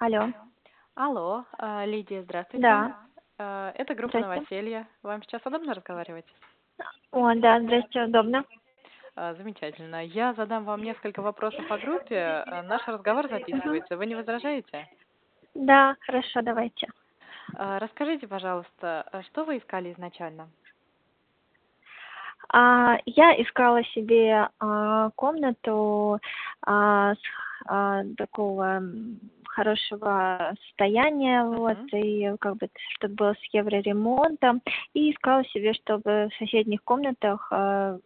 Алло. Алло, а, Лидия, здравствуйте. Да. А, Это группа. «Новоселье». Вам сейчас удобно разговаривать? О, да, здрасте, удобно. А, Замечательно. Я задам вам несколько вопросов о группе. Наш разговор записывается. Вы не возражаете? Да, хорошо, давайте. Расскажите, пожалуйста, что вы искали изначально? Я искала себе комнату с такого хорошего состояния, вот, Мгм. и как бы, чтобы было с евроремонтом, и искала себе, чтобы в соседних комнатах а,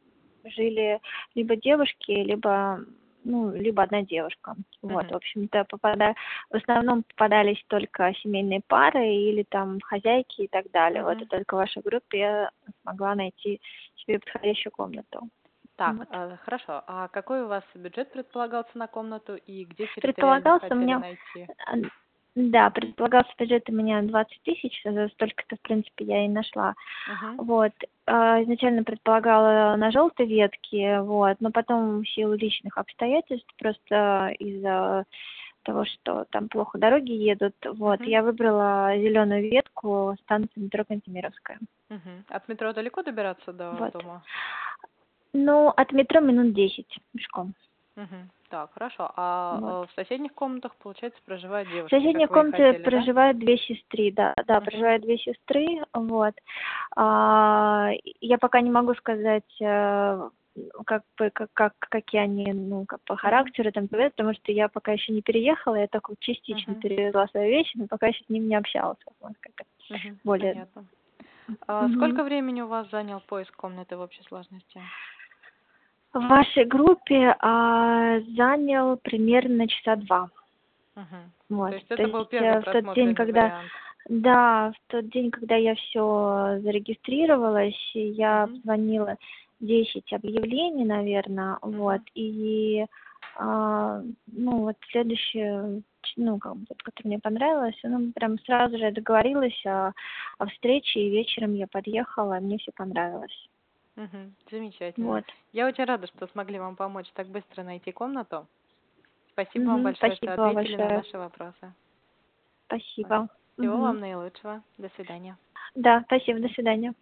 жили либо девушки, либо ну, либо одна девушка. Вот, Мгм. в общем-то, попада... в основном попадались только семейные пары или там хозяйки и так далее. Вот, Мгм. и только в вашей группе я смогла найти себе подходящую комнату. Так, Вот. а, хорошо. А какой у вас бюджет предполагался на комнату и где Предполагался у меня... найти? а, Да, предполагался бюджет у меня 20 тысяч, за столько-то, в принципе, я и нашла. Мгм. Вот. а, Изначально предполагала на желтой ветке, вот, но потом в силу личных обстоятельств, просто из-за того, что там плохо дороги едут, вот, Мгм. я выбрала зеленую ветку станции метро Кантемировская. Мгм. От метро далеко добираться до Вот. дома? Ну, от метро минут 10 пешком. Мгм. Так, хорошо. А Вот. э, в соседних комнатах, получается, проживают В девушки, соседней комнате хотели, да? проживают две сестры, да, да, Мгм. проживают две сестры, вот. А, я пока не могу сказать, э, как бы, как, как, какие они, ну, как по характеру, там, говорят, потому что я пока еще не переехала, я только частично Мгм. перевезла свои вещи, но пока еще с ними не общалась, вот, можно сказать. Мгм. более- Понятно. А Мгм. сколько времени у вас занял поиск комнаты в общей сложности? В вашей группе а, занял примерно часа два. Мгм. Вот. То есть это был э, первый в тот день, когда вариант. Да, в тот день, когда я все зарегистрировалась, я Мгм. звонила 10 объявлений, наверное, Мгм. вот, и, а, ну, вот следующее, ну, как бы, вот, которое мне понравилось, ну, прям сразу же договорилась о, о встрече, и вечером я подъехала, и мне все понравилось. Мгм. Замечательно. Вот. Я очень рада, что смогли вам помочь так быстро найти комнату. Спасибо вам Мгм, большое, спасибо что ответили на большое. наши вопросы. Спасибо. Всего Мгм. вам наилучшего. До свидания. Да, спасибо, до свидания.